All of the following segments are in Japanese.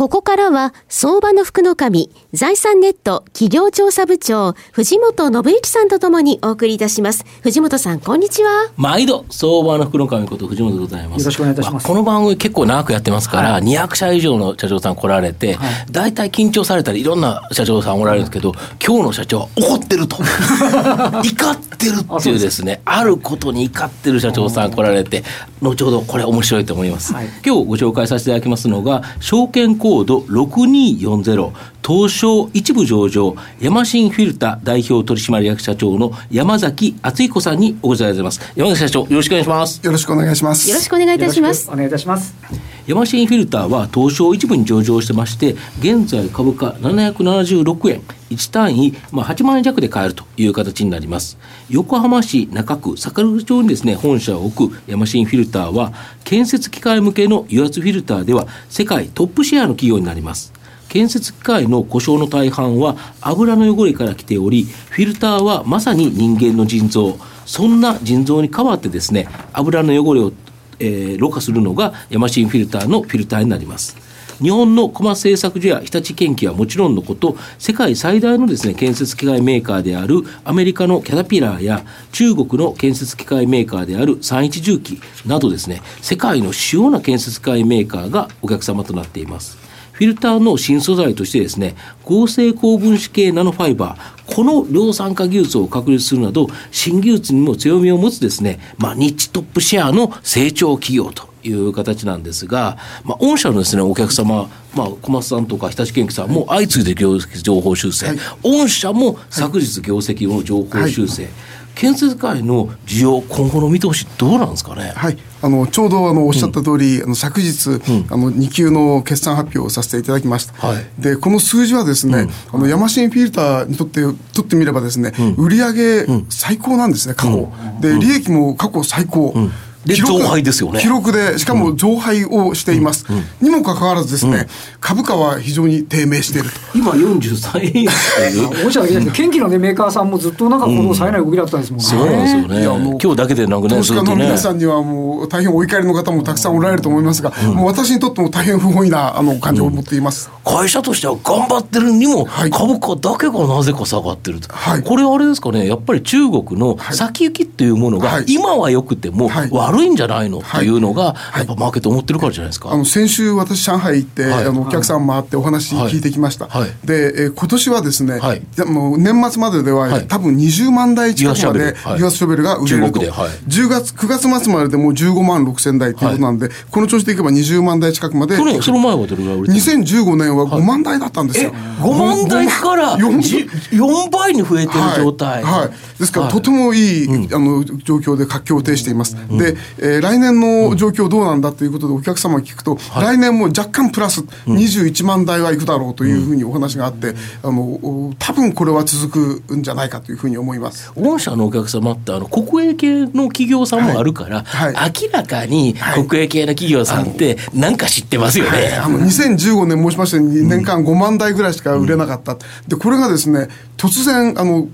ここからは、相場の福の神、財産ネット企業調査部長、藤本信之さんとともにお送りいたします。藤本さん、こんにちは。毎度、相場の福の神こと藤本でございます。よろしくお願いいたします。まあ、この番組結構長くやってますから、はい、200社以上の社長さん来られて、はい、大体緊張されたり、いろんな社長さんおられるんですけど、今日の社長は怒ってると。怒ってるっていうですね、あることに怒ってる社長さん来られて、後ほどこれ面白いと思います。はい、今日ご紹介させていただきますのが、証券コード6240東証一部上場ヤマシンフィルタ代表取締役社長の山崎敦彦さんにお越しいただいてます。山崎社長よろしくお願いします。よろしくお願いします。よろしくお願いいたします。お願いいたします。ヤマシンフィルターは東証一部に上場してまして現在株価776円1単位、まあ、8万円弱で買えるという形になります。横浜市中区桜木町にですね本社を置くヤマシンフィルターは建設機械向けの油圧フィルターでは世界トップシェアの企業になります建設機械の故障の大半は油の汚れから来ておりフィルターはまさに人間の腎臓。そんな腎臓に代わってですね油の汚れを、えー、ろ過するのがヤマシンフィルターのフィルターになります。日本の小松製作所や日立建機はもちろんのこと世界最大のですね建設機械メーカーであるアメリカのキャタピラーや中国の建設機械メーカーである三一重機などですね世界の主要な建設機械メーカーがお客様となっています。フィルターの新素材としてですね合成高分子系ナノファイバーこの量産化技術を確立するなど新技術にも強みを持つですね、まあ、ニッチトップシェアの成長企業という形なんですが、まあ、御社のですねお客様、まあ、小松さんとか日立建機さんも相次いで業績情報修正、はい、御社も昨日業績の情報修正、はい建設界の需要、今後の見通し、どうなんですかね？はい。あのちょうどあのおっしゃった通り、うん、あの昨日、うん、あの2級の決算発表をさせていただきました、はい、でこの数字はですね、うん、あのヤマシンフィルターにとってとってみればですね、売上最高なんですね過去、で利益も過去最高、で増配ですよね。記録でしかも増配をしています、うん。うん、にもかかわらずですね、うん、株価は非常に低迷していると。今43円おっしゃるだけですけど、の、ね、メーカーさんもずっとなんかこの冴えない動きだったんですもんね、そうなんですよね。いやもう今日だけでなくね投資家の皆さんにはもう大変お怒りの方もたくさんおられると思いますが、もう私にとっても大変不本意なあの感情を持っています、会社としては頑張ってるにも、株価だけがなぜか下がってると、はい、これはあれですかねやっぱり中国の先行きっていうものが、今はよくても悪いんじゃないの、というのが、やっぱマーケット思ってるからじゃないですか。あの先週私上海行って、あのお客さん回ってお話聞いてきました。で、えー、今年はですね、はい、もう年末まででは、多分20万台近くまで油圧ショベル。が売れると、は10月9月末まででもう15万6千台ということなんで、この調子でいけば20万台近くまで。去年その前はどれぐらい売れた2015年は5万台だったんですよ。5万台から4倍に増えてる状態。はい。ですから、とてもいい、あの状況で活況を呈しています。で、えー、来年の状況どうなんだということでお客様に聞くと、はい、来年も若干プラス21万台はいくだろうというふうにお話があって、あの多分これは続くんじゃないかというふうに思います。御社のお客様ってあの国営系の企業さんもあるから、はい。はい、明らかに国営系の企業さんって何か知ってますよね。あの2015年申しましたように年間5万台ぐらいしか売れなかった、でこれがですね突然あの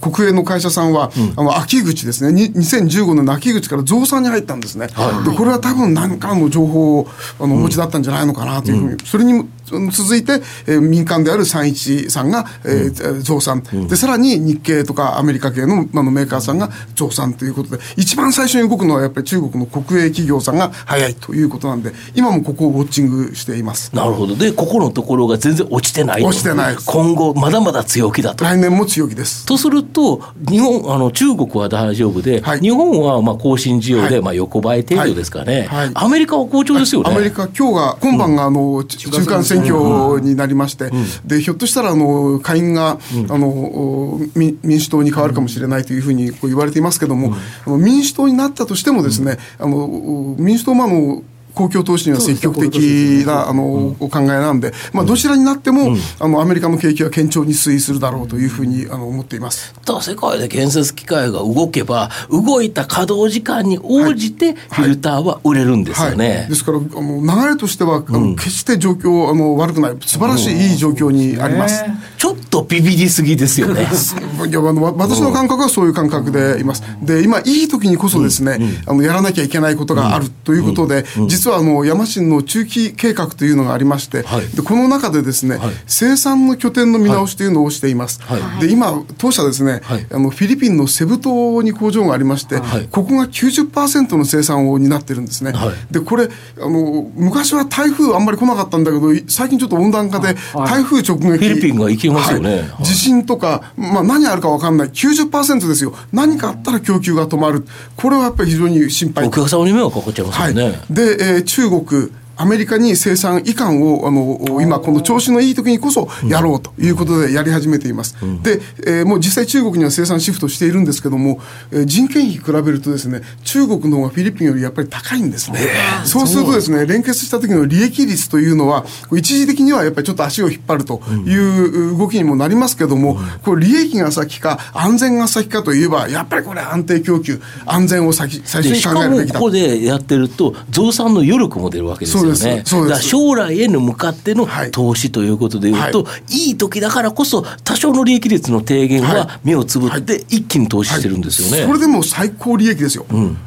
国営の会社さんは、うん、あの秋口ですね。2015年の秋口から増産に入ったんですね、はい、でこれは多分何かの情報をあのお持ちだったんじゃないのかなというふうに、うん、それに続いて、えー、民間である三一さんが、えー、増産、うん、でさらに日系とかアメリカ系のあのメーカーさんが増産ということで一番最初に動くのはやっぱり中国の国営企業さんが早いということなんで今もここをウォッチングしています。なるほど。でここのところが全然落ちてない。落ちてない今後まだまだ強気だと。来年も強気です。とすると日本あの中国は大丈夫で、はい、日本はまあ更新需要で、はい、まあ横ばい程度ですかね、はい、アメリカは好調ですよね。アメリカ今日が今晩があの、うん、中間選挙になりまして、うん、でひょっとしたらあの下院が、うん、あの民主党に変わるかもしれないというふうにこう言われていますけれども、民主党になったとしてもですね、あの民主党もあの公共投資には積極的なあの、お考えなんで、まあ、どちらになっても、あのアメリカの景気は堅調に推移するだろうというふうにあの思っています。ただ世界で建設機械が動けば動いた稼働時間に応じてフィルターは売れるんですよね、はい。ですからあの流れとしては、あの決して状況あの悪くない。素晴らしい、いい状況にあります。ちょっとビビりすぎですよね。いやあのわ私の感覚はそういう感覚でいます。で今いい時にこそですね、あのやらなきゃいけないことがあるということで、実はあの山新の中期計画というのがありまして、はい。でこの中でですね、生産の拠点の見直しというのをしています。はい。で今当社ですね、はい。あのフィリピンのセブ島に工場がありまして、はい。ここが90%の生産を担ってるんですね。はい。でこれあの昔は台風あんまり来なかったんだけど最近ちょっと温暖化で台風直撃、フィリピンが行きますよね。はい。はい。地震とか、まあ、何あるか分かんない。90%ですよ。何かあったら供給が止まる。これはやっぱり非常に心配。お客様に迷惑かかっちゃいますはい。よね、で、えー中国アメリカに生産移管をあの今この調子のいい時にこそやろうということでやり始めています、で、えーもう実際中国には生産シフトしているんですけども、えー人件費比べるとですね中国の方がフィリピンよりやっぱり高いんですね、そうするとですね連結した時の利益率というのは一時的にはやっぱりちょっと足を引っ張るという動きにもなりますけども、これ利益が先か安全が先かといえばやっぱりこれ安定供給安全を先最初に考えるべきだもここでやってると増産の余力も出るわけですです。そうですだから将来への向かってのはい。投資ということでいうと、、はい。い時だからこそ多少の利益率の低減はは目をつぶって一気に投資してるんですよね、それでも最高利益ですよ、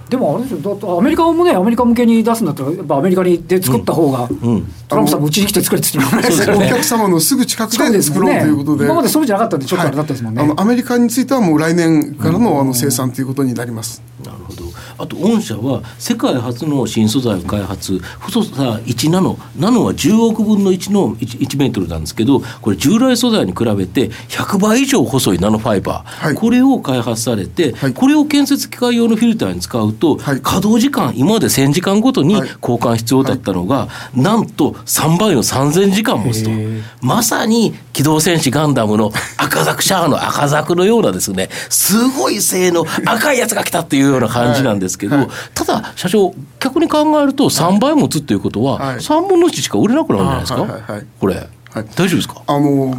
でもあれですよ。だってアメリカもねアメリカ向けに出すんだったらやっぱアメリカにで作った方が、トランプさんもうちに来て作れって言ってね。お客様のすぐ近くで作ろうということで、今までそうじゃなかったんでちょっとあれだったですもんね、はい。あのアメリカについてはもう来年からの,、あの生産ということになります。なるほどあと御社は世界初の新素材を開発細さ1ナノナノは10億分の1の 1, 1メートルなんですけどこれ従来素材に比べて100倍以上細いナノファイバー、はい。これを開発されて、はい。これを建設機械用のフィルターに使うと、はい。稼働時間今まで1000時間ごとにはい。交換必要だったのが、なんと3倍の3000時間持つと。まさに機動戦士ガンダムの赤ザクシャアの赤ザクのようなですねすごい性能赤いやつが来たっていうような感じなんですけど、はい。ただ社長逆に考えると3倍持つっていうことははい。3分の1しか売れなくなるんじゃないですか、はいはいはい。これ、はい。大丈夫ですか？あの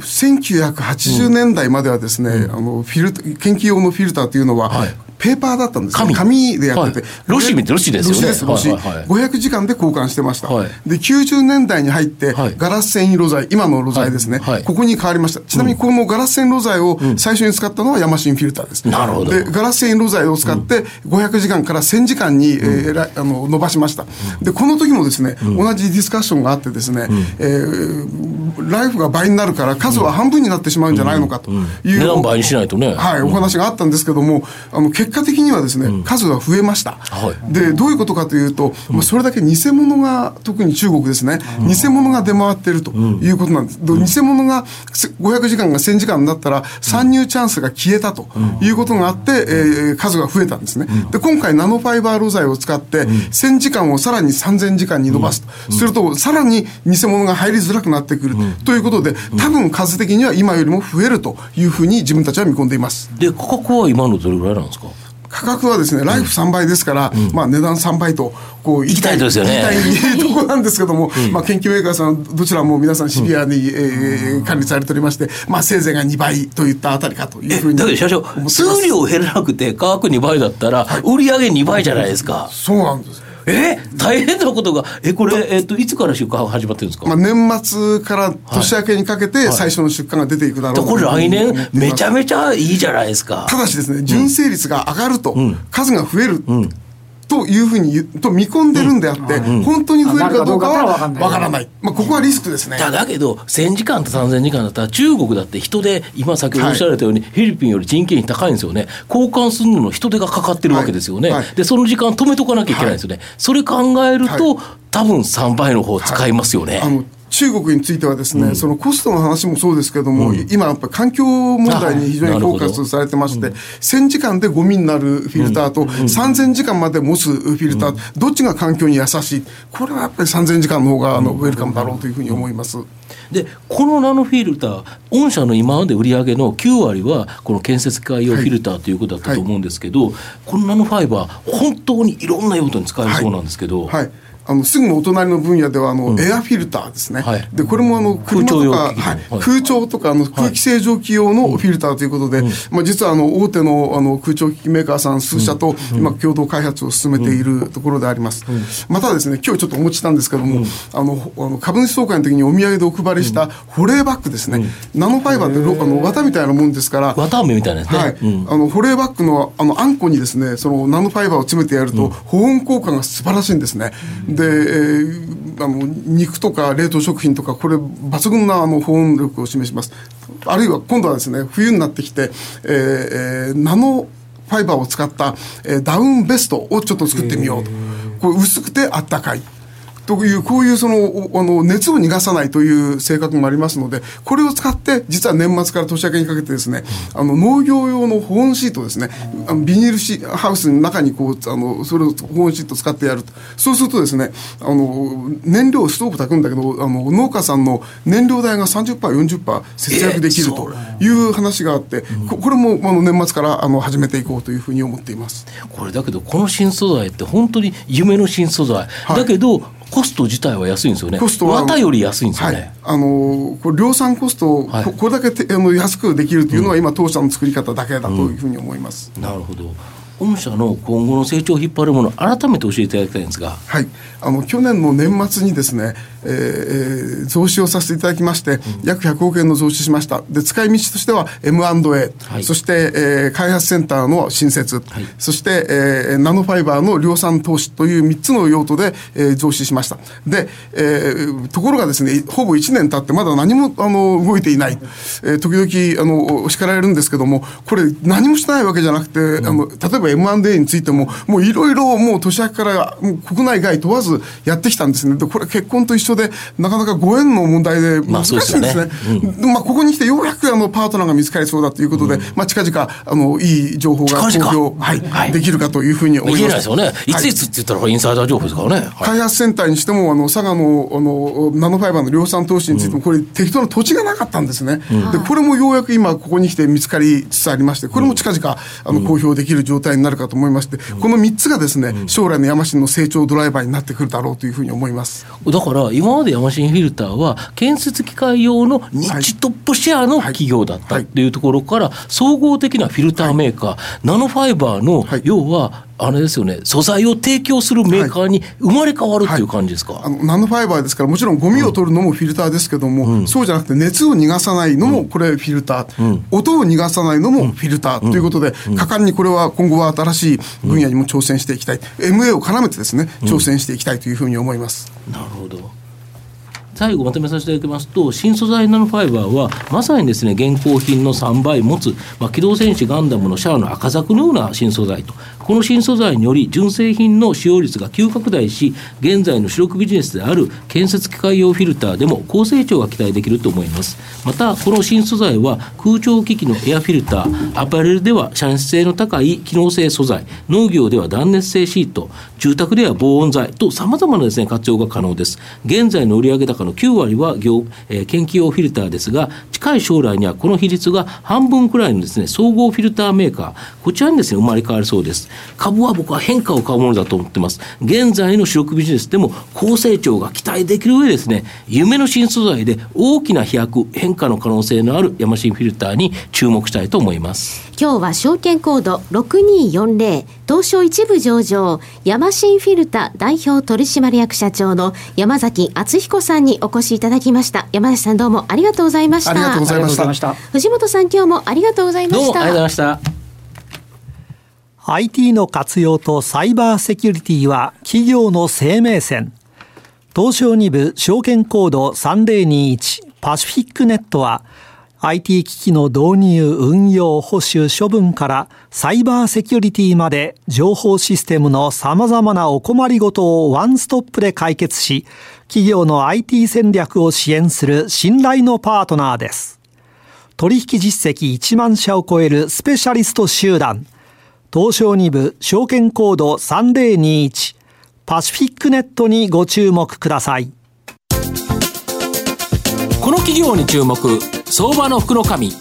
1980年代まではですね、あのフィルタ研究用のフィルターというのは、はいペーパーだったんですね。紙。紙でやってて、はい。ロシみたいロシですよね。ロシですロシ、はいはいはい。500時間で交換してました、はい。で90年代に入って、はい。ガラス繊維露材今の露材ですね、ここに変わりました。ちなみにこのガラス繊維露材を最初に使ったのはヤマシンフィルターです、なるほど。でガラス繊維露材を使って500時間から1000時間に、えーらあの伸ばしました、でこの時もですね、同じディスカッションがあってですね、えーライフが倍になるから数は半分になってしまうんじゃないのかという、値段倍にしないとね。はい、お話があったんですけども、あの結果的にはですね、数が増えました、はい。でどういうことかというと、まあ、それだけ偽物が特に中国ですね、偽物が出回っているということなんです、で偽物がせ500時間が1000時間になったら参入チャンスが消えたということがあって、えー数が増えたんですね、で今回ナノファイバー露材を使って1000時間をさらに3000時間に伸ばすと、するとさらに偽物が入りづらくなってくるということで多分数的には今よりも増えるというふうに自分たちは見込んでいます。で価格は今のどれぐらいなんですか？価格はですね、ライフ3倍ですから、まあ値段3倍と、こう、行きたいとですよね。行きたいところなんですけども、まあ研究メーカーさん、どちらも皆さんシビアに、えー管理されておりまして、まあせいぜいが2倍といったあたりかというふうに。だけど社長数量減らなくて価格2倍だったら売り上げ2倍じゃないですか、そうなんです。え大変なことが。えこれ、えっといつから出荷始まってるんですか、まあ年末から年明けにかけて最初の出荷が出ていくだろうとでこれ来年めちゃめめちゃいいじゃないですか。ただしですね、純正率が上がると、数が増える。というふうに言うと見込んでるんであって、本当に増えるかどうかはわからない。まあ、ここはリスクですね。だだけど1000時間と3000時間だったら中国だって人手今先ほどおっしゃられたように、フィリピンより人件費高いんですよね。交換するのの人手がかかってるわけですよね、はい。はいでその時間止めとかなきゃいけないんですよね、それ考えると、多分3倍の方使いますよね、あの中国についてはですね、そのコストの話もそうですけども、今やっぱり環境問題に非常にフォーカスされてまして、1000時間でゴミになるフィルターと、3000時間まで持つフィルター、どっちが環境に優しい、これはやっぱり3000時間の方があのウェルカムだろうというふうに思います。でこのナノフィルター御社の今まで売り上げの9割はこの建設機械用フィルターということだったと思うんですけど、このナノファイバー本当にいろんな用途に使えるそうなんですけど、はいあのすぐのお隣の分野ではあの、うん、エアフィルターですね、はい、でこれもあの車とか空調,、はい、空調とかあの空気清浄機用のフィルターということで、まあ、実はあの大手のあの空調機器メーカーさん数社と今共同開発を進めているところであります、またですね今日ちょっとお持ちしたんですけども、あのあの株主総会の時にお土産でお配りした保冷バッグですね、ナノファイバーってあの綿みたいなもんですから綿飴みたいなやつね、はい。あの保冷バッグのあのあんこにですねそのナノファイバーを詰めてやると、保温効果が素晴らしいんですね、で、えー、あの肉とか冷凍食品とかこれ抜群なあの保温力を示します。あるいは今度はですね冬になってきて、えー、ナノファイバーを使った、えー、ダウンベストをちょっと作ってみようと。これ薄くてあったかいという、こういうその、あの、熱を逃がさないという性格もありますので、これを使って、実は年末から年明けにかけてですね、あの、農業用の保温シートですね、あのビニールシハウスの中にこう、あの、それを保温シート使ってやると。そうするとですね、あの、燃料、ストーブ炊くんだけど、あの、農家さんの燃料代が30%、40%節約できるという話があって、ここれも、あの、年末からあの始めていこうというふうに思っています。これだけど、この新素材って本当に夢の新素材。はい、だけど、コスト自体は安いんですよね。コストは。綿より安いんですよね。はい、あのこれ量産コスト、はい、これだけあの安くできるというのは、今当社の作り方だけだというふうに思います。うん、なるほど。御社の今後の成長を引っ張るもの改めて教えていただきたいんですが。はい。あの去年の年末にですね、えー、増資をさせていただきまして、うん、約100億円の増資しました。で、使い道としては M&A、はい、そして、えー、開発センターの新設、はい、そして、えー、ナノファイバーの量産投資という3つの用途で、えー、増資しました。で、えー、ところがですね、ほぼ1年経ってまだ何もあの動いていない。えー、時々あの叱られるんですけども、これ何もしてないわけじゃなくて、うん、あの例えば M&A についても、もういろいろもう年明けから国内外問わずやってきたんですね。で、これ結婚と一緒で、なかなかご縁の問題で難しいんですね。まあ、ねうん、まあ、ここに来てようやくあのパートナーが見つかりそうだということで、うん、まあ、近々、あの、いい情報が公表、はい、はい、できるかというふうに思います。できないですよね。いついつって言ったらインサイダー情報ですからね。はい、開発センターにしても、あの、佐賀の、あの、ナノファイバーの量産投資についても、これ、適当な土地がなかったんですね。で、これもようやく今、ここに来て見つかりつつありまして、これも近々、あの、公表できる状態になるかと思いまして、この3つがですね、将来のヤマシンの成長ドライバーになってくるだろうというふうに思います。だから今までヤマシンフィルターは建設機械用のニッチトップシェアの企業だったっていうところから総合的なフィルターメーカー、ナノファイバーの要はあれですよね。素材を提供するメーカーに生まれ変わるっていう感じですか、はい。はい、あのナノファイバーですからもちろんゴミを取るのもフィルターですけども、うん、そうじゃなくて熱を逃がさないのもこれフィルター、うん、音を逃がさないのもフィルター。ということで、うん、果敢にこれは今後は新しい分野にも挑戦していきたい、MA を絡めてですね挑戦していきたいというふうに思います。なるほど。最後まとめさせていただきますと新素材ナノファイバーはまさにですね現行品の3倍持つ、まあ、機動戦士ガンダムのシャアの赤ザクのような新素材とこの新素材により純正品の使用率が急拡大し現在の主力ビジネスである建設機械用フィルターでも高成長が期待できると思います。またこの新素材は空調機器のエアフィルターアパレルでは遮熱性の高い機能性素材農業では断熱性シート住宅では防音材とさまざまなですね活用が可能です。現在の売上高の9割は業、えー、研究用フィルターですが近い将来にはこの比率が半分くらいのですね総合フィルターメーカー。こちらにですね生まれ変わりそうです。株は僕は変化を買うものだと思ってます。現在の主力ビジネスでも高成長が期待できる上ですね、夢の新素材で大きな飛躍、変化の可能性のあるヤマシンフィルターに注目したいと思います。今日は証券コード6240東証一部上場ヤマシンフィルタ代表取締役社長の山崎敦彦さんにお越しいただきました。山崎さんどうもありがとうございました。ありがとうございました。藤本さん今日もありがとうございました。どうもありがとうございました IT の活用とサイバーセキュリティは企業の生命線。東証2部証券コード3021パシフィックネットは IT 機器の導入、運用、保守、処分からサイバーセキュリティまで情報システムの様々なお困りごとをワンストップで解決し、企業の IT 戦略を支援する信頼のパートナーです。取引実績1万社を超えるスペシャリスト集団、東証2部証券コード3021パシフィックネットにご注目ください。この企業に注目相場の福の神。こ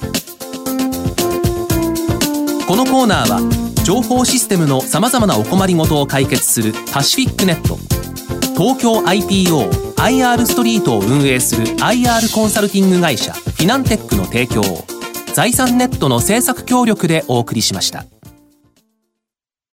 のコーナーは情報システムのさまざまなお困りごとを解決するパシフィックネット。東京 IPO IR ストリートを運営する IR コンサルティング会社フィナンテックの提供を財産ネットの政策協力でお送りしました。